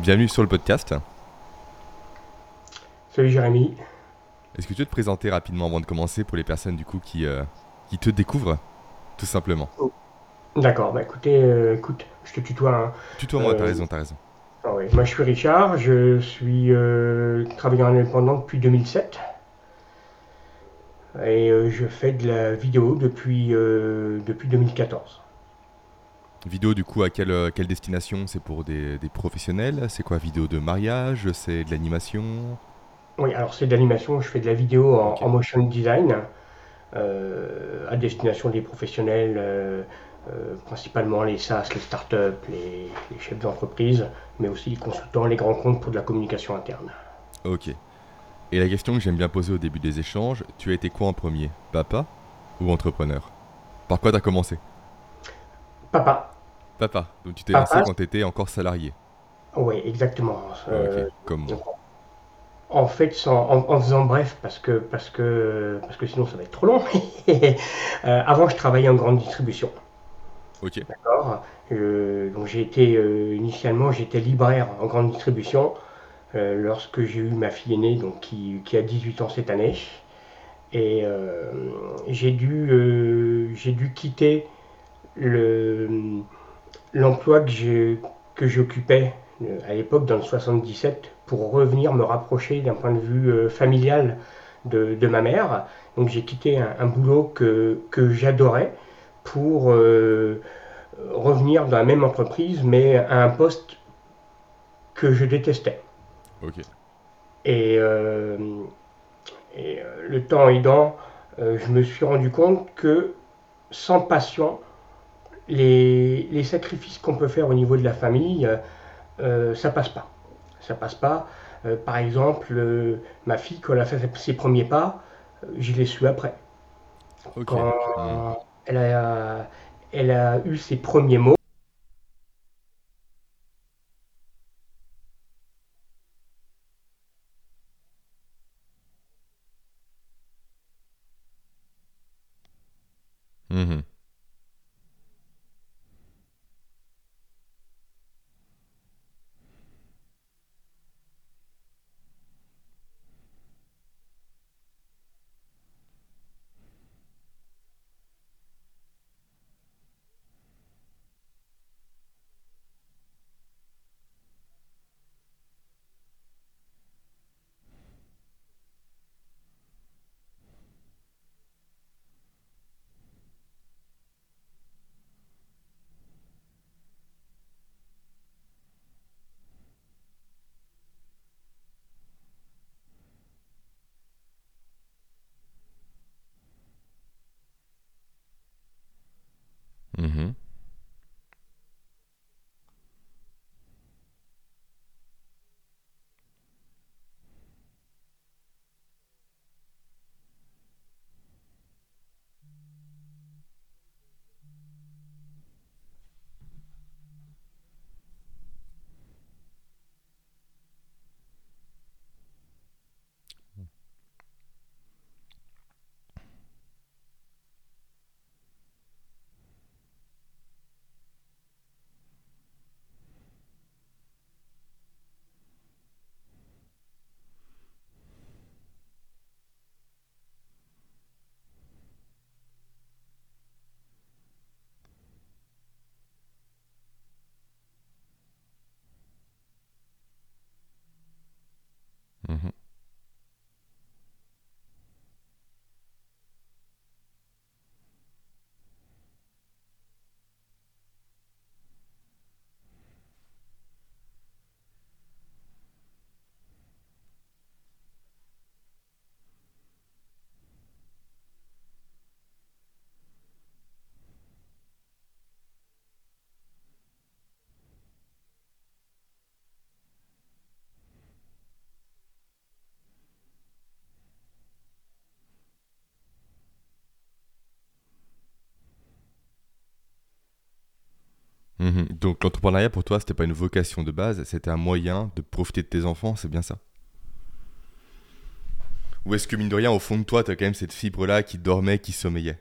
Bienvenue sur le podcast. Salut Jérémy. Est-ce que tu veux te présenter rapidement avant de commencer pour les personnes du coup qui, euh, qui te découvrent, tout simplement? D'accord, bah écoutez, euh, écoute, je te tutoie. Hein. Tutoie-moi, t'as Euh, raison, t'as raison. Ah ouais, Moi je suis Richard, je suis euh, travailleur indépendant depuis 2007. Et je fais de la vidéo depuis, depuis 2014. Vidéo du coup à quelle, euh, quelle destination? C'est pour des, des professionnels? C'est quoi Vidéo de mariage? C'est de l'animation? Oui, alors c'est de l'animation, je fais de la vidéo en, motion design euh, à destination des professionnels, euh, euh, principalement les SaaS, les startups, les, les chefs d'entreprise, mais aussi les consultants, les grands comptes pour de la communication interne. Ok. Et la question que j'aime bien poser au début des échanges, tu as été quoi en premier? Papa ou entrepreneur? Par quoi t'as commencé? Papa, Papa. Donc tu t'es Papa. lancé quand t'étais encore salarié. oui, exactement. Euh, ok, comme moi. En fait, sans- en, en faisant bref, parce que, parce, que, parce que sinon ça va être trop long. Euh, avant, je travaillais en grande distribution. Ok. D'accord Euh, donc j'ai été euh, initialement j'étais libraire en grande distribution euh, lorsque j'ai eu ma fille aînée donc qui, qui a 18 ans cette année et euh, j'ai dû euh, j'ai dû quitter l'emploi que j'ai que j'occupais euh, à l'époque dans le 77 pour revenir me rapprocher d'un point de vue euh, familial de, de ma mère donc j'ai quitté un, un boulot que, que j'adorais pour euh, revenir dans la même entreprise, mais à un poste que je détestais. Et, euh, et, le temps aidant, euh, je me suis rendu compte que sans passion, les, les sacrifices qu'on peut faire au niveau de la famille, euh, euh, ça passe pas. Ça passe pas. Euh, par exemple, euh, ma fille, quand elle a fait ses premiers pas, je l'ai su après. Quand Hmm. elle, a, elle a eu ses premiers mots, Mhm. Donc l'entrepreneuriat pour toi, c'était pas une vocation de base, c'était un moyen de profiter de tes enfants, c'est bien ça? Ou est-ce que mine de rien, au fond de toi, t'as quand même cette fibre-là qui dormait, qui sommeillait?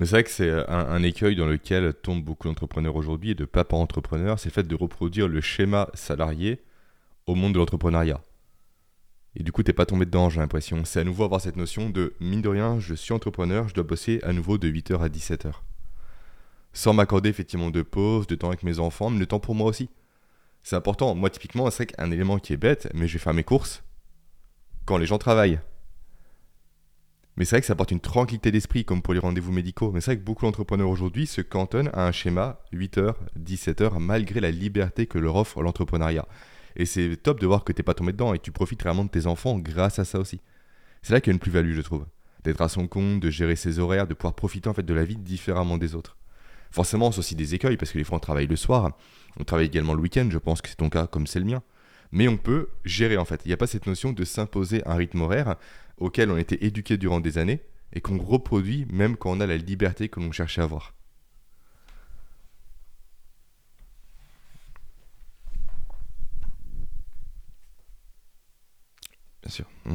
Mais c'est vrai que c'est un, un écueil dans lequel tombent beaucoup d'entrepreneurs aujourd'hui et de papas entrepreneurs, c'est le fait de reproduire le schéma salarié au monde de l'entrepreneuriat. Et du coup, t'es pas tombé dedans, j'ai l'impression. C'est à nouveau avoir cette notion de mine de rien, je suis entrepreneur, je dois bosser à nouveau de 8h à 17h. Sans m'accorder effectivement de pause, de temps avec mes enfants, mais de temps pour moi aussi. C'est important. Moi, typiquement, c'est qu'un élément qui est bête, mais je vais faire mes courses quand les gens travaillent. Mais c'est vrai que ça apporte une tranquillité d'esprit, comme pour les rendez-vous médicaux. Mais c'est vrai que beaucoup d'entrepreneurs aujourd'hui se cantonnent à un schéma 8h, 17h, malgré la liberté que leur offre l'entrepreneuriat. Et c'est top de voir que t'es pas tombé dedans et que tu profites vraiment de tes enfants grâce à ça aussi. C'est là qu'il y a une plus-value, je trouve. D'être à son compte, de gérer ses horaires, de pouvoir profiter en fait de la vie différemment des autres. Forcément, c'est aussi des écueils parce que les fois on travaille le soir, on travaille également le week-end, je pense que c'est ton cas comme c'est le mien. Mais on peut gérer en fait. Il n'y a pas cette notion de s'imposer un rythme horaire auquel on a été éduqué durant des années et qu'on reproduit même quand on a la liberté que l'on cherchait à avoir. Bien sûr. Mmh.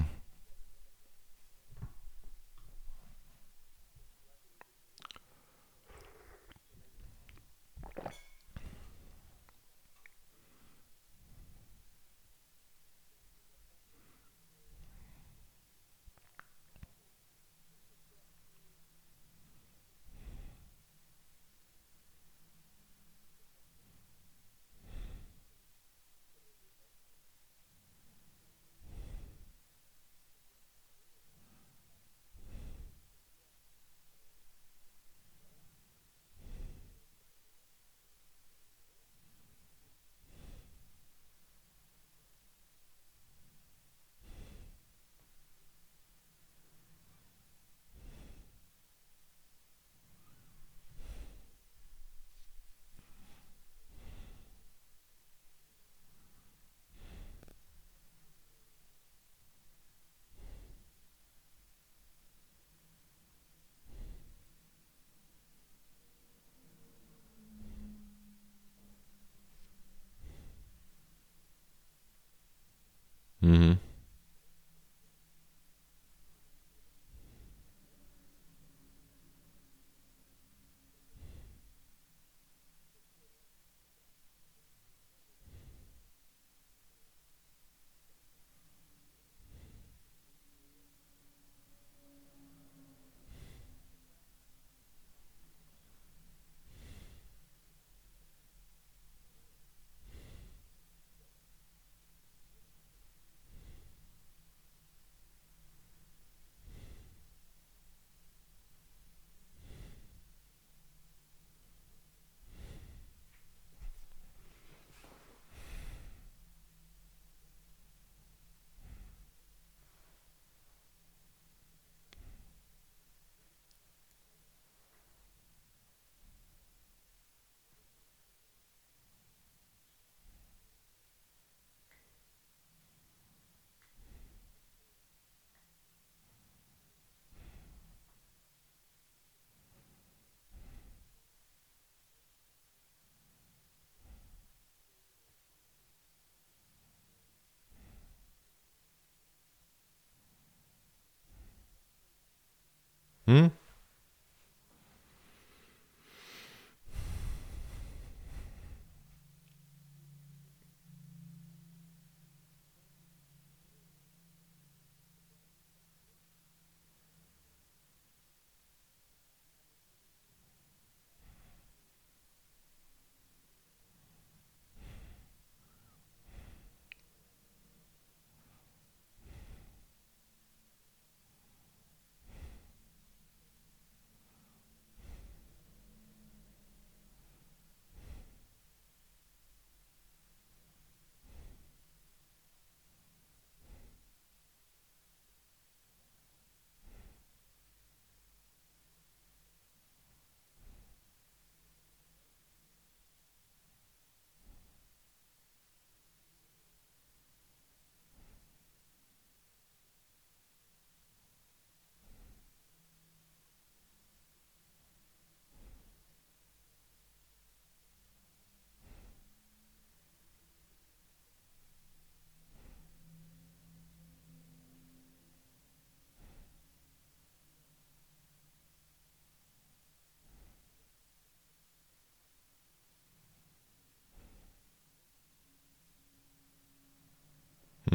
Hmm.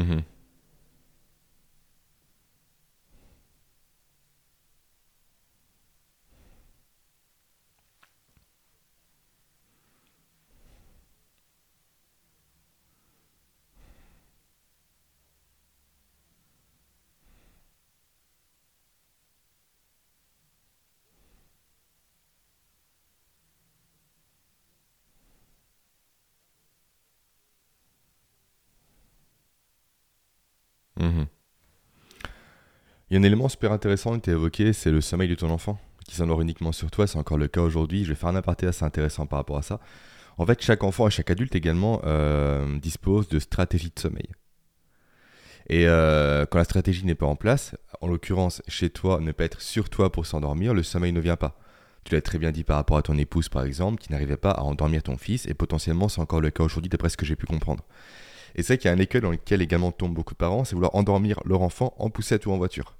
Mm-hmm. Il y a un élément super intéressant qui est évoqué, c'est le sommeil de ton enfant, qui s'endort uniquement sur toi, c'est encore le cas aujourd'hui. Je vais faire un aparté assez intéressant par rapport à ça. En fait, chaque enfant et chaque adulte également euh, dispose de stratégies de sommeil. Et euh, quand la stratégie n'est pas en place, en l'occurrence chez toi, ne pas être sur toi pour s'endormir, le sommeil ne vient pas. Tu l'as très bien dit par rapport à ton épouse par exemple, qui n'arrivait pas à endormir ton fils, et potentiellement c'est encore le cas aujourd'hui d'après ce que j'ai pu comprendre. Et c'est qu'il y a un écueil dans lequel également tombent beaucoup de parents, c'est vouloir endormir leur enfant en poussette ou en voiture.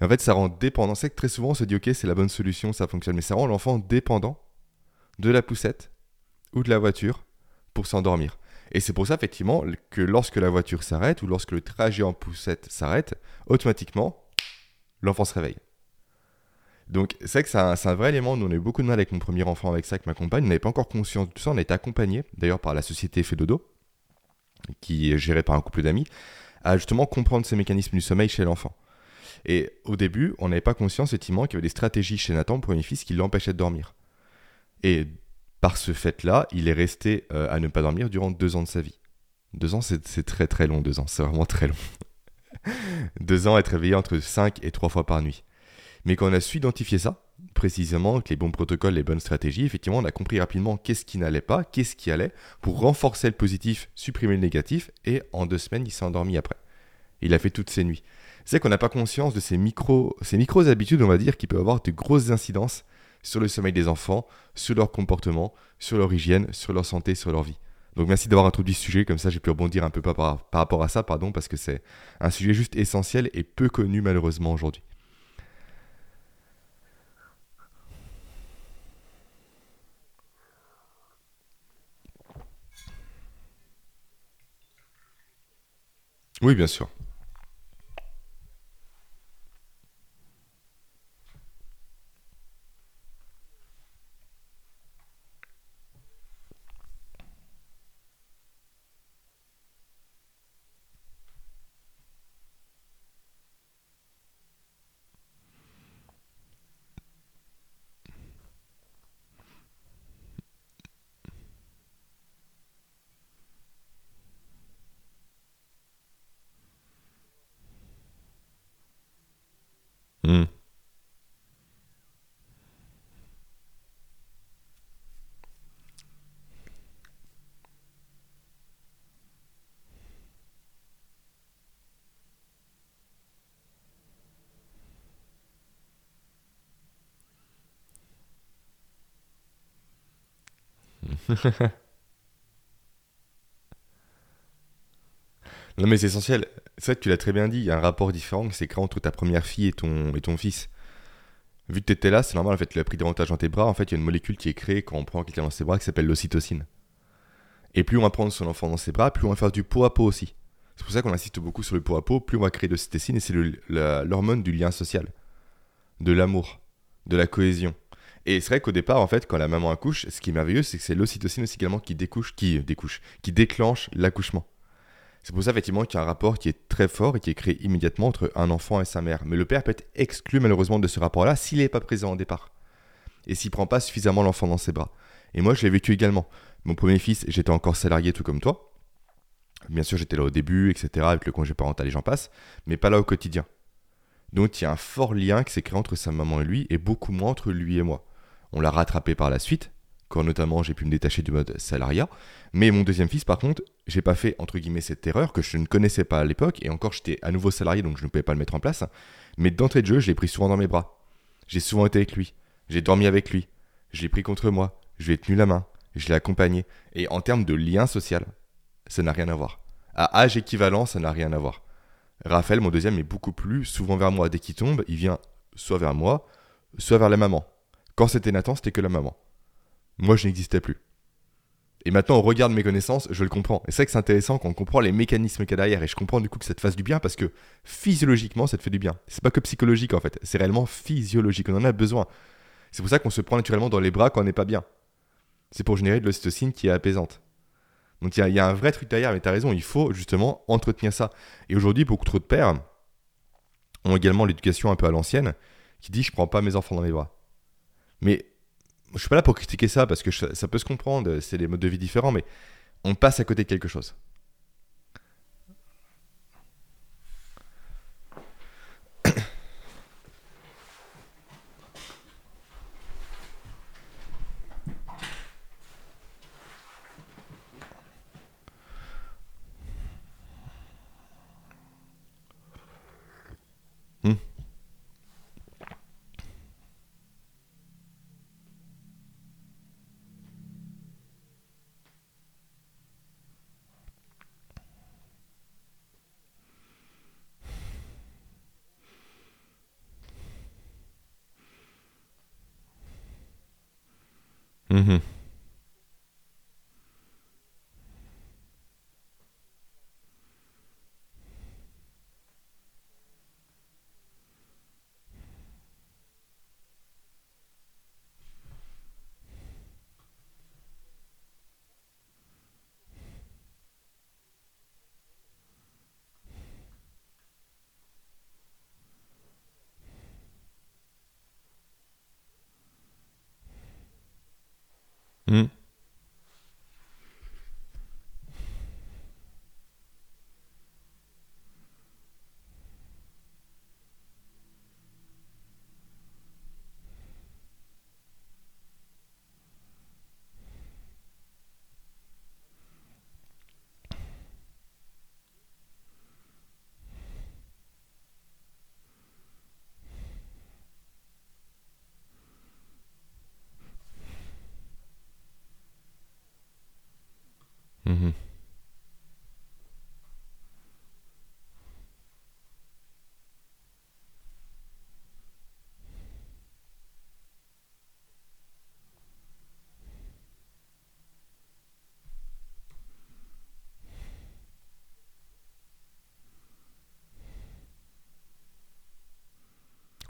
Et en fait, ça rend dépendant. C'est que très souvent, on se dit, ok, c'est la bonne solution, ça fonctionne, mais ça rend l'enfant dépendant de la poussette ou de la voiture pour s'endormir. Et c'est pour ça, effectivement, que lorsque la voiture s'arrête ou lorsque le trajet en poussette s'arrête, automatiquement, l'enfant se réveille. Donc, c'est vrai que c'est un, vrai élément. Nous, on a eu beaucoup de mal avec mon premier enfant, avec ça, avec ma compagne. On n'avait pas encore conscience de tout ça. On a accompagné, d'ailleurs, par la société Fedodo, qui est gérée par un couple d'amis, à justement comprendre ces mécanismes du sommeil chez l'enfant. Et au début, on n'avait pas conscience, effectivement, qu'il y avait des stratégies chez Nathan, pour premier fils, qui l'empêchaient de dormir. Et par ce fait-là, il est resté euh, à ne pas dormir durant deux ans de sa vie. Deux ans, c'est très très long, deux ans, c'est vraiment très long. deux ans à être réveillé entre 5 et 3 fois par nuit. Mais quand on a su identifier ça, précisément, avec les bons protocoles, les bonnes stratégies, effectivement, on a compris rapidement qu'est-ce qui n'allait pas, qu'est-ce qui allait, pour renforcer le positif, supprimer le négatif, et en deux semaines, il s'est endormi après. Il a fait toutes ses nuits. C'est qu'on n'a pas conscience de ces micro, ces micro habitudes, on va dire, qui peuvent avoir de grosses incidences sur le sommeil des enfants, sur leur comportement, sur leur hygiène, sur leur santé, sur leur vie. Donc merci d'avoir introduit ce sujet, comme ça j'ai pu rebondir un peu par, par, par rapport à ça, pardon, parce que c'est un sujet juste essentiel et peu connu malheureusement aujourd'hui. Oui, bien sûr. Non mais c'est essentiel. C'est vrai que tu l'as très bien dit, il y a un rapport différent qui s'est entre ta première fille et ton, et ton fils. Vu que tu étais là, c'est normal, en fait, tu l'as pris davantage dans tes bras. En fait, il y a une molécule qui est créée quand on prend quelqu'un dans ses bras qui s'appelle l'ocytocine. Et plus on va prendre son enfant dans ses bras, plus on va faire du pot à pot aussi. C'est pour ça qu'on insiste beaucoup sur le pot à pot, plus on va créer de l'ocytocine et c'est l'hormone du lien social, de l'amour, de la cohésion. Et c'est vrai qu'au départ, en fait, quand la maman accouche, ce qui est merveilleux, c'est que c'est l'ocytocine aussi également qui découche, qui découche, qui déclenche l'accouchement. C'est pour ça, effectivement, qu'il y a un rapport qui est très fort et qui est créé immédiatement entre un enfant et sa mère. Mais le père peut être exclu, malheureusement, de ce rapport-là s'il n'est pas présent au départ. Et s'il prend pas suffisamment l'enfant dans ses bras. Et moi, je l'ai vécu également. Mon premier fils, j'étais encore salarié, tout comme toi. Bien sûr, j'étais là au début, etc., avec le congé parental et j'en passe, mais pas là au quotidien. Donc, il y a un fort lien qui s'est créé entre sa maman et lui, et beaucoup moins entre lui et moi. On l'a rattrapé par la suite, quand notamment j'ai pu me détacher du mode salariat. Mais mon deuxième fils, par contre, j'ai pas fait entre guillemets cette erreur que je ne connaissais pas à l'époque, et encore j'étais à nouveau salarié donc je ne pouvais pas le mettre en place. Mais d'entrée de jeu, je l'ai pris souvent dans mes bras. J'ai souvent été avec lui, j'ai dormi avec lui, je l'ai pris contre moi, je lui ai tenu la main, je l'ai accompagné. Et en termes de lien social, ça n'a rien à voir. À âge équivalent, ça n'a rien à voir. Raphaël, mon deuxième, est beaucoup plus souvent vers moi. Dès qu'il tombe, il vient soit vers moi, soit vers la maman. Quand c'était Nathan, c'était que la maman. Moi, je n'existais plus. Et maintenant, on regarde mes connaissances, je le comprends. Et c'est vrai que c'est intéressant quand on comprend les mécanismes qu'il y a derrière. Et je comprends du coup que ça te fasse du bien parce que physiologiquement, ça te fait du bien. C'est pas que psychologique en fait, c'est réellement physiologique. On en a besoin. C'est pour ça qu'on se prend naturellement dans les bras quand on n'est pas bien. C'est pour générer de l'ocytocine qui est apaisante. Donc il y, a un vrai truc derrière, mais tu as raison, il faut justement entretenir ça. Et aujourd'hui, beaucoup trop de pères ont également l'éducation un peu à l'ancienne qui dit je prends pas mes enfants dans les bras. Mais je suis pas là pour critiquer ça parce que ça peut se comprendre, c'est des modes de vie différents, mais on passe à côté de quelque chose. Mm-hmm.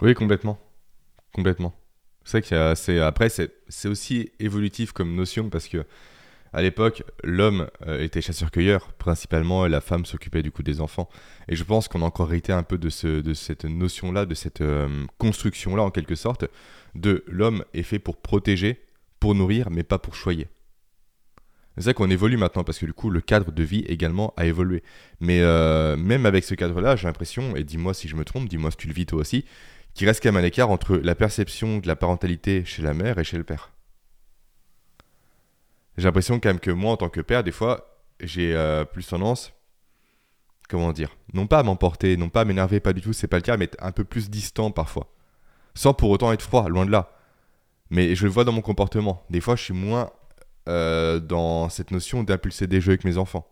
Oui, complètement. Complètement. C'est vrai que après, c'est, c'est aussi évolutif comme notion parce que à l'époque, l'homme euh, était chasseur-cueilleur principalement et la femme s'occupait du coup des enfants. Et je pense qu'on a encore hérité un peu de, ce, de cette notion-là, de cette euh, construction-là en quelque sorte, de l'homme est fait pour protéger, pour nourrir, mais pas pour choyer. C'est ça qu'on évolue maintenant parce que du coup le cadre de vie également a évolué. Mais euh, même avec ce cadre-là, j'ai l'impression, et dis-moi si je me trompe, dis-moi si tu le vis toi aussi, qu'il reste quand même un écart entre la perception de la parentalité chez la mère et chez le père j'ai l'impression quand même que moi, en tant que père, des fois, j'ai euh, plus tendance, comment dire, non pas à m'emporter, non pas à m'énerver, pas du tout, c'est pas le cas, mais être un peu plus distant parfois. Sans pour autant être froid, loin de là. Mais je le vois dans mon comportement. Des fois, je suis moins euh, dans cette notion d'impulser des jeux avec mes enfants.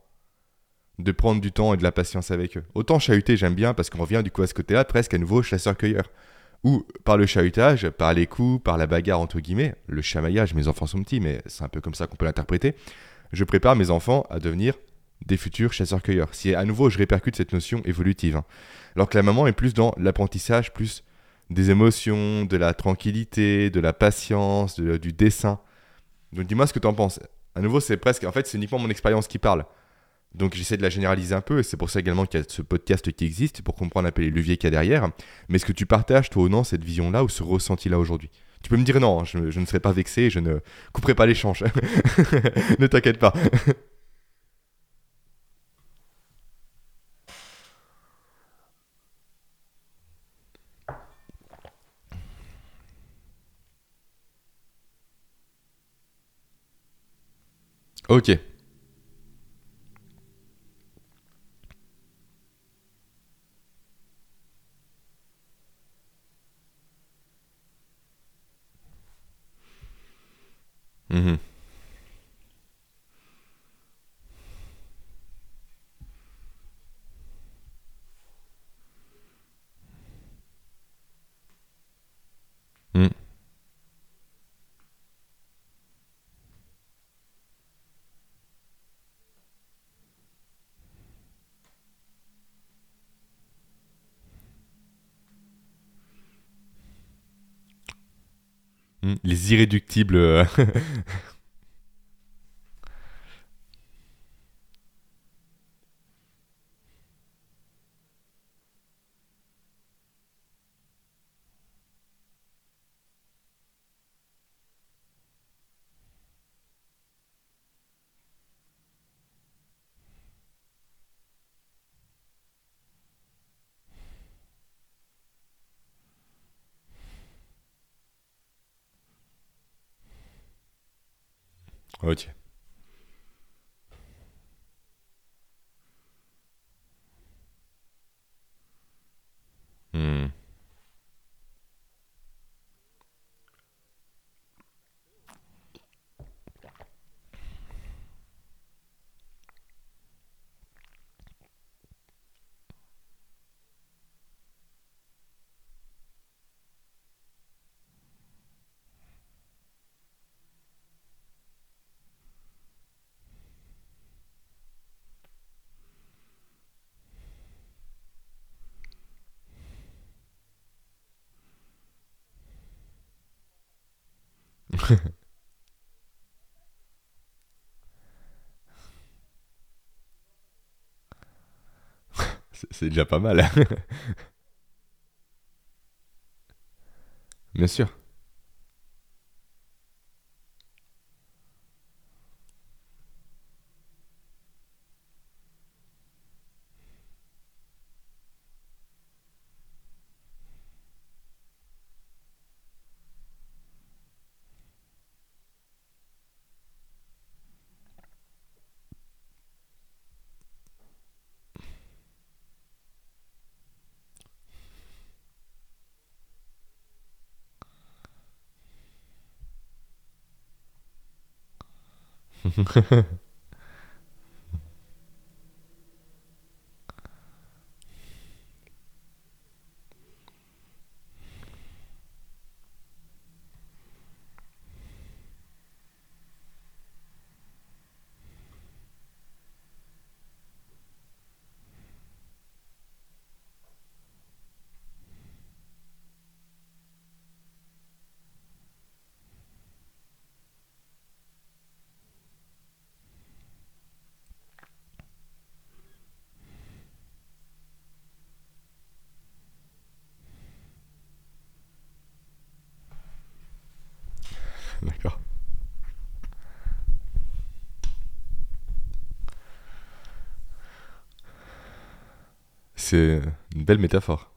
De prendre du temps et de la patience avec eux. Autant chahuter, j'aime bien parce qu'on revient du coup à ce côté-là, presque à nouveau chasseur-cueilleur ou par le chahutage, par les coups, par la bagarre entre guillemets, le chamaillage, mes enfants sont petits, mais c'est un peu comme ça qu'on peut l'interpréter, je prépare mes enfants à devenir des futurs chasseurs-cueilleurs. Si à nouveau je répercute cette notion évolutive. Hein. Alors que la maman est plus dans l'apprentissage, plus des émotions, de la tranquillité, de la patience, du dessin. Donc dis-moi ce que tu en penses. À nouveau, c'est presque, en fait, c'est uniquement mon expérience qui parle. Donc j'essaie de la généraliser un peu, et c'est pour ça également qu'il y a ce podcast qui existe, pour comprendre un peu les leviers qu'il y a derrière. Mais est-ce que tu partages, toi ou non, cette vision-là ou ce ressenti-là aujourd'hui? Tu peux me dire non, je, je, ne serai pas vexé, je ne couperai pas l'échange. ne t'inquiète pas. ok. Les irréductibles. euh, ok. Hmm. C'est déjà pas mal. Bien sûr. 嗯呵呵 C'est une belle métaphore.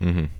Mm-hmm.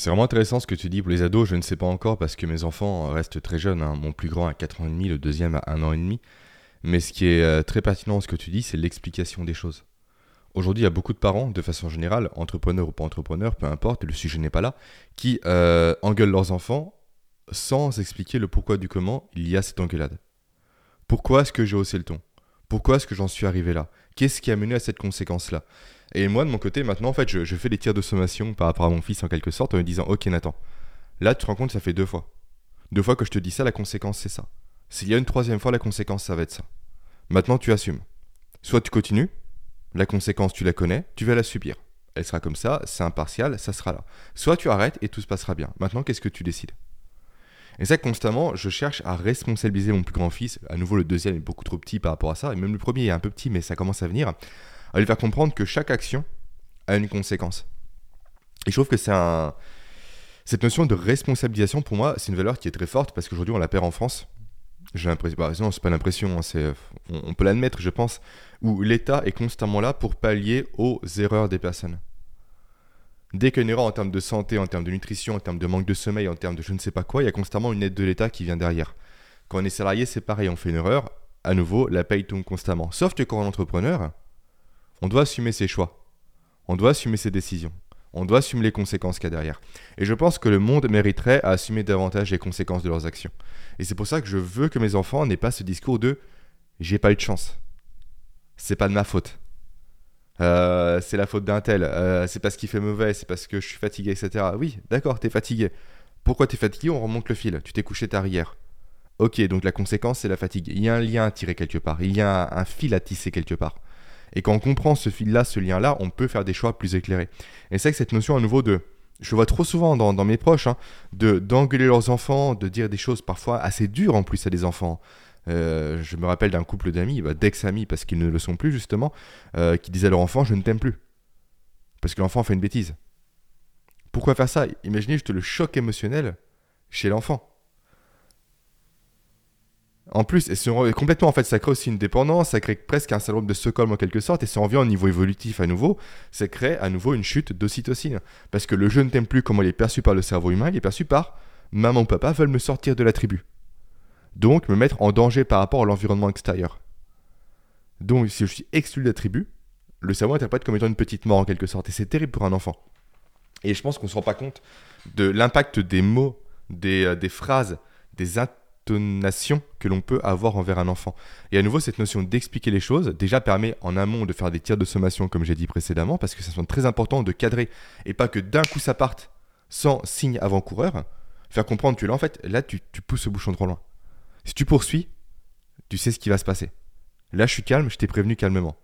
C'est vraiment intéressant ce que tu dis pour les ados. Je ne sais pas encore parce que mes enfants restent très jeunes. hein. Mon plus grand a 4 ans et demi, le deuxième a 1 an et demi. Mais ce qui est euh, très pertinent ce que tu dis, c'est l'explication des choses. Aujourd'hui, il y a beaucoup de parents, de façon générale, entrepreneurs ou pas entrepreneurs, peu importe, le sujet n'est pas là, qui euh, engueulent leurs enfants sans expliquer le pourquoi du comment il y a cette engueulade. Pourquoi est-ce que j'ai haussé le ton? Pourquoi est-ce que j'en suis arrivé là? Qu'est-ce qui a mené à cette conséquence-là? Et moi, de mon côté, maintenant, en fait, je, fais des tirs de sommation par rapport à mon fils en quelque sorte en lui disant Ok, Nathan, là, tu te rends compte, ça fait deux fois. Deux fois que je te dis ça, la conséquence, c'est ça. S'il y a une troisième fois, la conséquence, ça va être ça. Maintenant, tu assumes. Soit tu continues, la conséquence, tu la connais, tu vas la subir. Elle sera comme ça, c'est impartial, ça sera là. Soit tu arrêtes et tout se passera bien. Maintenant, qu'est-ce que tu décides? Et ça, constamment, je cherche à responsabiliser mon plus grand fils. À nouveau, le deuxième est beaucoup trop petit par rapport à ça. Et même le premier est un peu petit, mais ça commence à venir. À lui faire comprendre que chaque action a une conséquence. Et je trouve que c'est un. Cette notion de responsabilisation, pour moi, c'est une valeur qui est très forte parce qu'aujourd'hui, on la perd en France. J'ai l'impression, bah, non, c'est pas l'impression, hein, c'est, on, peut l'admettre, je pense, où l'État est constamment là pour pallier aux erreurs des personnes. Dès qu'il a une erreur en termes de santé, en termes de nutrition, en termes de manque de sommeil, en termes de je ne sais pas quoi, il y a constamment une aide de l'État qui vient derrière. Quand on est salarié, c'est pareil, on fait une erreur, à nouveau, la paye tombe constamment. Sauf que quand on est entrepreneur, on doit assumer ses choix. On doit assumer ses décisions. On doit assumer les conséquences qu'il y a derrière. Et je pense que le monde mériterait à assumer davantage les conséquences de leurs actions. Et c'est pour ça que je veux que mes enfants n'aient pas ce discours de j'ai pas eu de chance. C'est pas de ma faute. Euh, c'est la faute d'un tel. Euh, c'est parce qu'il fait mauvais. C'est parce que je suis fatigué, etc. Oui, d'accord, t'es fatigué. Pourquoi t'es fatigué? On remonte le fil. Tu t'es couché tard hier. Ok, donc la conséquence, c'est la fatigue. Il y a un lien à tirer quelque part. Il y a un, un fil à tisser quelque part. Et quand on comprend ce fil-là, ce lien-là, on peut faire des choix plus éclairés. Et c'est que cette notion à nouveau de... Je vois trop souvent dans, dans mes proches, hein, de d'engueuler leurs enfants, de dire des choses parfois assez dures en plus à des enfants. Euh, je me rappelle d'un couple d'amis, bah, d'ex-amis parce qu'ils ne le sont plus justement, euh, qui disaient à leur enfant Je ne t'aime plus. Parce que l'enfant fait une bêtise. Pourquoi faire ça? Imaginez juste le choc émotionnel chez l'enfant. En plus, et complètement en fait, ça crée aussi une dépendance, ça crée presque un syndrome de Stockholm en quelque sorte, et si on revient au niveau évolutif à nouveau, ça crée à nouveau une chute d'ocytocine. Parce que le je ne t'aime plus, comment il est perçu par le cerveau humain, il est perçu par maman ou papa veulent me sortir de la tribu. Donc me mettre en danger par rapport à l'environnement extérieur. Donc si je suis exclu de la tribu, le cerveau interprète comme étant une petite mort en quelque sorte, et c'est terrible pour un enfant. Et je pense qu'on ne se rend pas compte de l'impact des mots, des, euh, des phrases, des que l'on peut avoir envers un enfant. Et à nouveau, cette notion d'expliquer les choses, déjà permet en amont de faire des tirs de sommation, comme j'ai dit précédemment, parce que ça sont très important de cadrer, et pas que d'un coup ça parte sans signe avant-coureur. Faire comprendre que là, en fait, là, tu, tu pousses le bouchon trop loin. Si tu poursuis, tu sais ce qui va se passer. Là, je suis calme, je t'ai prévenu calmement.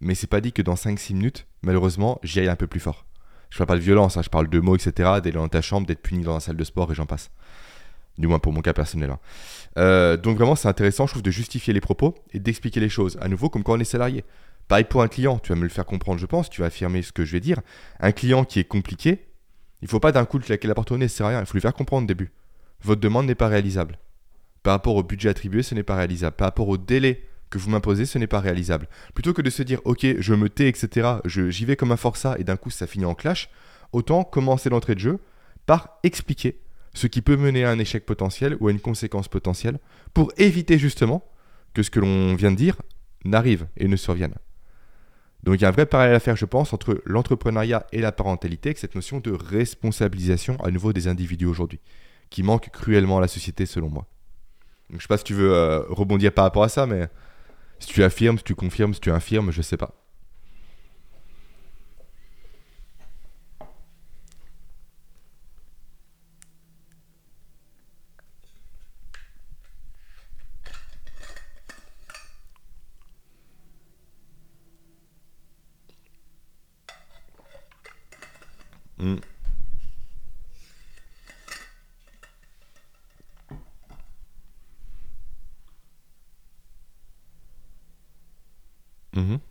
Mais c'est pas dit que dans 5-6 minutes, malheureusement, j'y aille un peu plus fort. Je parle pas de violence, hein, je parle de mots, etc., d'aller dans ta chambre, d'être puni dans la salle de sport et j'en passe. Du moins pour mon cas personnel. hein. Euh, donc vraiment, c'est intéressant, je trouve, de justifier les propos et d'expliquer les choses. À nouveau, comme quand on est salarié. Pareil pour un client, tu vas me le faire comprendre, je pense, tu vas affirmer ce que je vais dire. Un client qui est compliqué, il faut pas d'un coup le claquer la porte au nez, à rien. Il faut lui faire comprendre au début. Votre demande n'est pas réalisable. Par rapport au budget attribué, ce n'est pas réalisable. Par rapport au délai que vous m'imposez, ce n'est pas réalisable. Plutôt que de se dire, ok, je me tais, etc., j'y vais comme un forçat et d'un coup ça finit en clash, autant commencer l'entrée de jeu par expliquer ce qui peut mener à un échec potentiel ou à une conséquence potentielle pour éviter justement que ce que l'on vient de dire n'arrive et ne survienne. Donc il y a un vrai parallèle à faire, je pense, entre l'entrepreneuriat et la parentalité, avec cette notion de responsabilisation à nouveau des individus aujourd'hui, qui manque cruellement à la société selon moi. Je sais pas si tu veux euh, rebondir par rapport à ça, mais si tu affirmes, si tu confirmes, si tu infirmes, je sais pas. Mhm.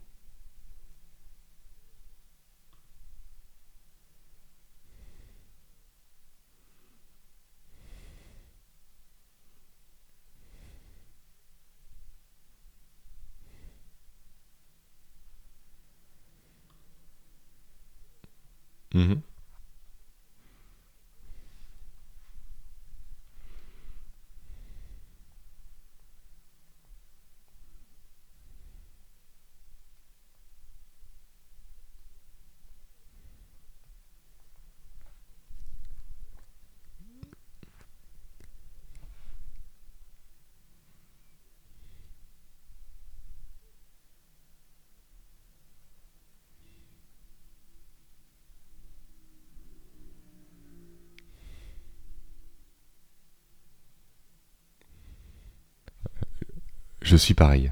Je suis pareil.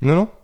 Non, non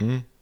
Mm.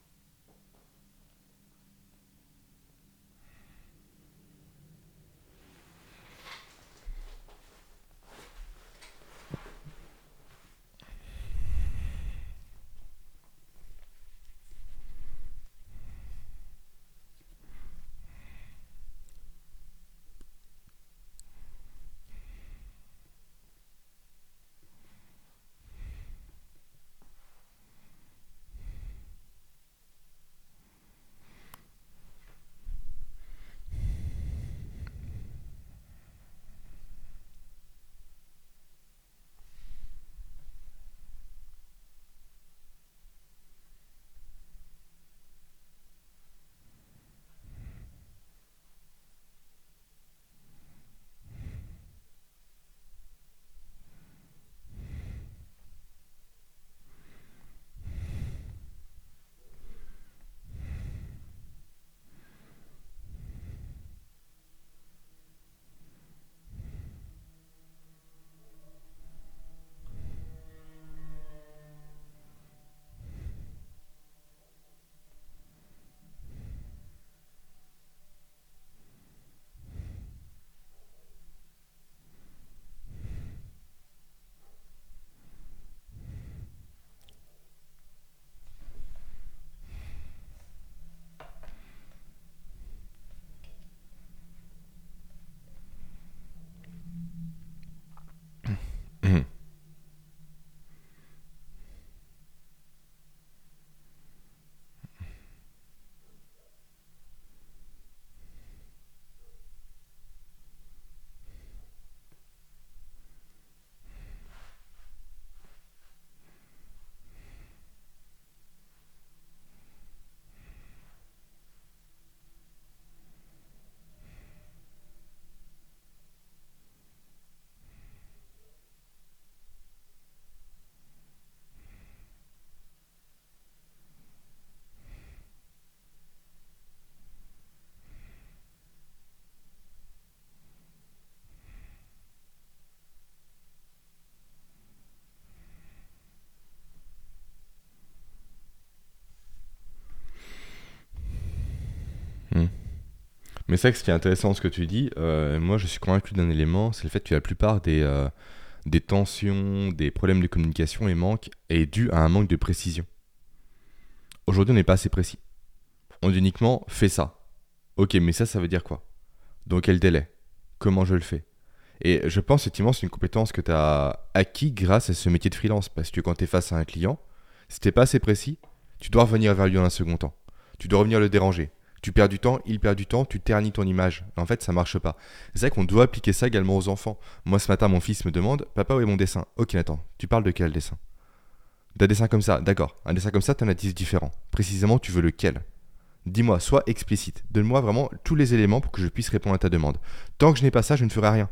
Mais c'est vrai que ce qui est intéressant, ce que tu dis, euh, moi je suis convaincu d'un élément, c'est le fait que la plupart des, euh, tensions, des problèmes de communication et manque est dû à un manque de précision. Aujourd'hui, on n'est pas assez précis. On dit uniquement fais ça. Ok, mais ça, ça veut dire quoi? Dans quel délai? Comment je le fais? Et je pense effectivement c'est une compétence que tu as acquis grâce à ce métier de freelance. Parce que quand tu es face à un client, si t'es pas assez précis, tu dois revenir vers lui en un second temps. Tu dois revenir le déranger. Tu perds du temps, il perd du temps, tu ternis ton image. En fait, ça marche pas. C'est vrai qu'on doit appliquer ça également aux enfants. Moi, ce matin, mon fils me demande Papa, où est mon dessin? Ok, attends, tu parles de quel dessin? D'un dessin comme ça, d'accord. Un dessin comme ça, tu en as 10 différents. Précisément, tu veux lequel? Dis-moi, sois explicite. Donne-moi vraiment tous les éléments pour que je puisse répondre à ta demande. Tant que je n'ai pas ça, je ne ferai rien.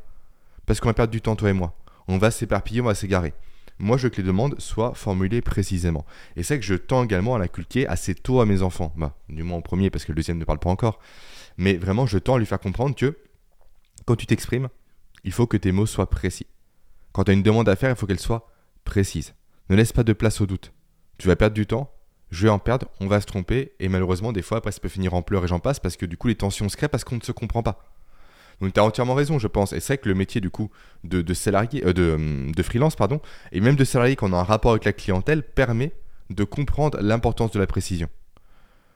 Parce qu'on va perdre du temps, toi et moi. On va s'éparpiller, on va s'égarer. Moi, je veux que les demandes soient formulées précisément. Et c'est que je tends également à l'inculquer assez tôt à mes enfants. Bah, du moins au premier, parce que le deuxième ne parle pas encore. Mais vraiment, je tends à lui faire comprendre que quand tu t'exprimes, il faut que tes mots soient précis. Quand tu as une demande à faire, il faut qu'elle soit précise. Ne laisse pas de place au doute. Tu vas perdre du temps, je vais en perdre, on va se tromper, et malheureusement, des fois, après, ça peut finir en pleurs et j'en passe, parce que du coup, les tensions se créent parce qu'on ne se comprend pas. Donc tu as entièrement raison, je pense. Et c'est vrai que le métier du coup de, salarié, euh, de, de, freelance, pardon, et même de salarié qu'on a un rapport avec la clientèle, permet de comprendre l'importance de la précision.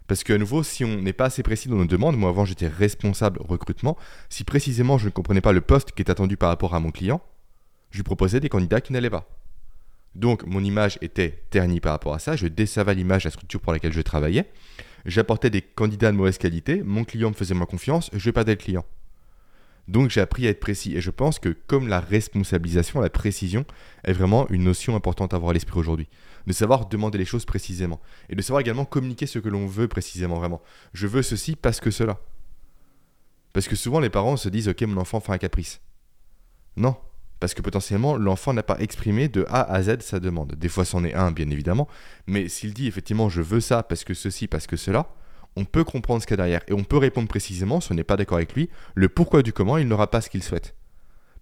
Parce qu'à nouveau, si on n'est pas assez précis dans nos demandes, moi avant j'étais responsable recrutement, si précisément je ne comprenais pas le poste qui est attendu par rapport à mon client, je lui proposais des candidats qui n'allaient pas. Donc mon image était ternie par rapport à ça, je décevais l'image, la structure pour laquelle je travaillais, j'apportais des candidats de mauvaise qualité, mon client me faisait moins confiance, je perdais le client. Donc j'ai appris à être précis et je pense que comme la responsabilisation, la précision est vraiment une notion importante à avoir à l'esprit aujourd'hui. De savoir demander les choses précisément et de savoir également communiquer ce que l'on veut précisément vraiment. Je veux ceci parce que cela. Parce que souvent les parents se disent ok mon enfant fait un caprice. Non, parce que potentiellement l'enfant n'a pas exprimé de A à Z sa demande. Des fois c'en est un bien évidemment, mais s'il dit effectivement je veux ça parce que ceci, parce que cela, on peut comprendre ce qu'il y a derrière et on peut répondre précisément, si on n'est pas d'accord avec lui, le pourquoi du comment il n'aura pas ce qu'il souhaite.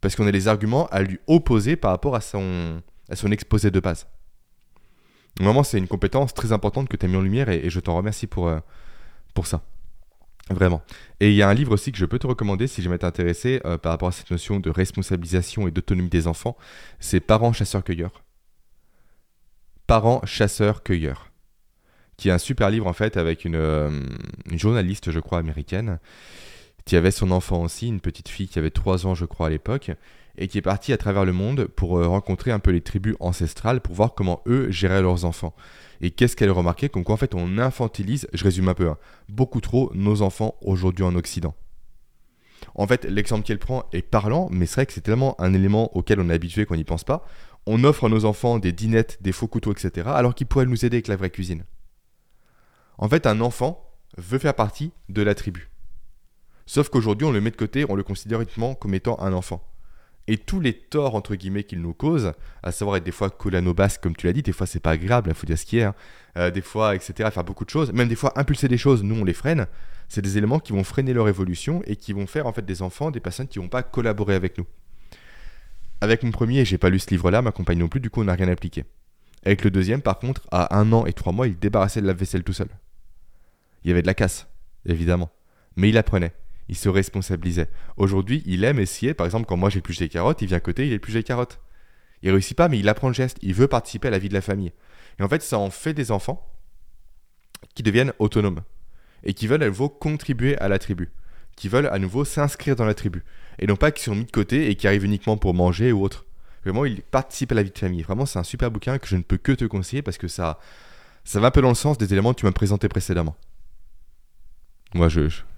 Parce qu'on a les arguments à lui opposer par rapport à son, exposé de base. Vraiment, c'est une compétence très importante que tu as mis en lumière et, je t'en remercie pour, euh, pour ça. Vraiment. Et il y a un livre aussi que je peux te recommander si jamais t'es intéressé euh, par rapport à cette notion de responsabilisation et d'autonomie des enfants. C'est Parents chasseurs-cueilleurs. Parents chasseurs-cueilleurs qui est un super livre en fait avec euh, une, journaliste, je crois, américaine, qui avait son enfant aussi, une petite fille qui avait 3 ans, je crois, à l'époque, et qui est partie à travers le monde pour euh, rencontrer un peu les tribus ancestrales pour voir comment eux géraient leurs enfants. Et qu'est-ce qu'elle remarquait? Comme quoi, en fait, on infantilise, je résume un peu, hein, beaucoup trop nos enfants aujourd'hui en Occident. En fait, l'exemple qu'elle prend est parlant, mais c'est vrai que c'est tellement un élément auquel on est habitué qu'on n'y pense pas. On offre à nos enfants des dinettes, des faux couteaux, etc., alors qu'ils pourraient nous aider avec la vraie cuisine. En fait, un enfant veut faire partie de la tribu. Sauf qu'aujourd'hui, on le met de côté, on le considère uniquement comme étant un enfant. Et tous les torts, entre guillemets, qu'il nous cause, à savoir être des fois basque, comme tu l'as dit, des fois c'est pas agréable, il faut dire ce qui est, hein, euh, des fois, etc., faire beaucoup de choses, même des fois impulser des choses, nous on les freine, c'est des éléments qui vont freiner leur évolution et qui vont faire en fait des enfants, des personnes qui vont pas collaborer avec nous. Avec mon premier, j'ai pas lu ce livre-là, ma compagne non plus, du coup on n'a rien appliqué. Avec le deuxième, par contre, à un an et trois mois, il débarrassait de la vaisselle tout seul. Il y avait de la casse, évidemment. Mais il apprenait. Il se responsabilisait. Aujourd'hui, il aime essayer. Par exemple, quand moi j'épluche des carottes, il vient à côté, il épluche des carottes. Il réussit pas, mais il apprend le geste. Il veut participer à la vie de la famille. Et en fait, ça en fait des enfants qui deviennent autonomes. Et qui veulent à nouveau contribuer à la tribu. Qui veulent à nouveau s'inscrire dans la tribu. Et non pas qui sont mis de côté et qui arrivent uniquement pour manger ou autre. Vraiment, ils participent à la vie de famille. Vraiment, c'est un super bouquin que je ne peux que te conseiller parce que ça, ça va un peu dans le sens des éléments que tu m'as présentés précédemment. Moi, je, Oui.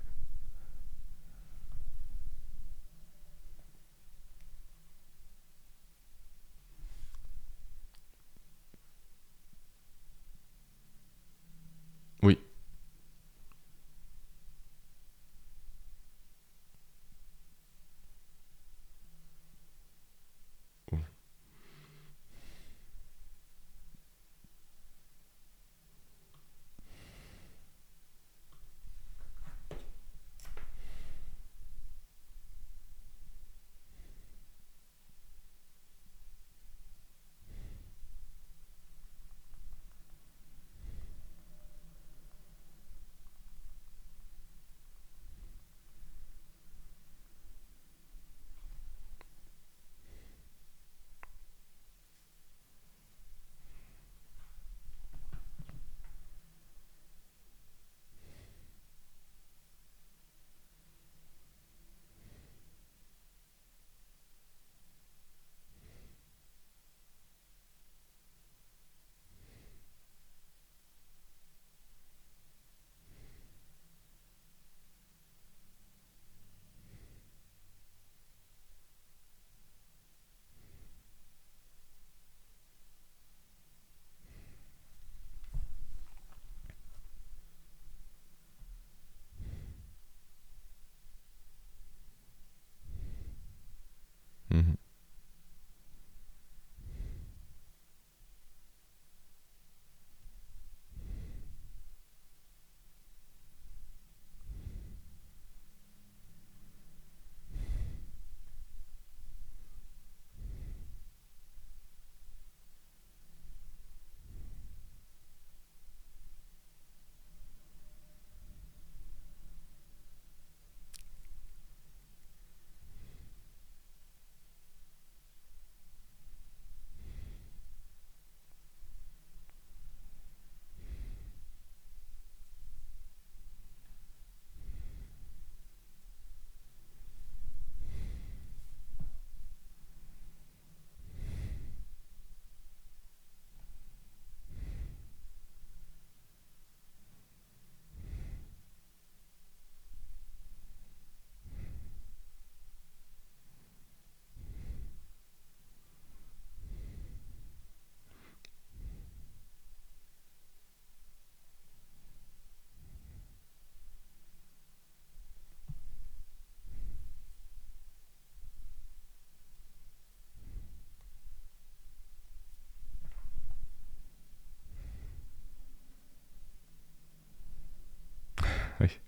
Oui.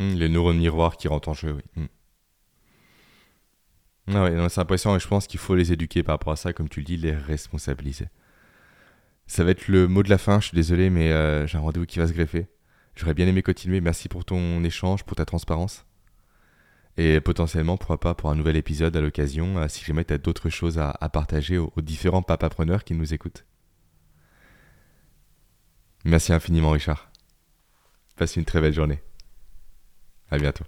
Mhm, Les neurones miroirs qui rentrent en jeu, oui. Mhm. Ah ouais, c'est impressionnant et je pense qu'il faut les éduquer par rapport à ça, comme tu le dis, les responsabiliser. Ça va être le mot de la fin, je suis désolé, mais euh, j'ai un rendez-vous qui va se greffer. J'aurais bien aimé continuer, merci pour ton échange, pour ta transparence. Et potentiellement, pourquoi pas, pour un nouvel épisode à l'occasion, euh, si jamais tu as d'autres choses à, à partager aux, aux différents papapreneurs qui nous écoutent. Merci infiniment, Richard. Passe une très belle journée. À bientôt.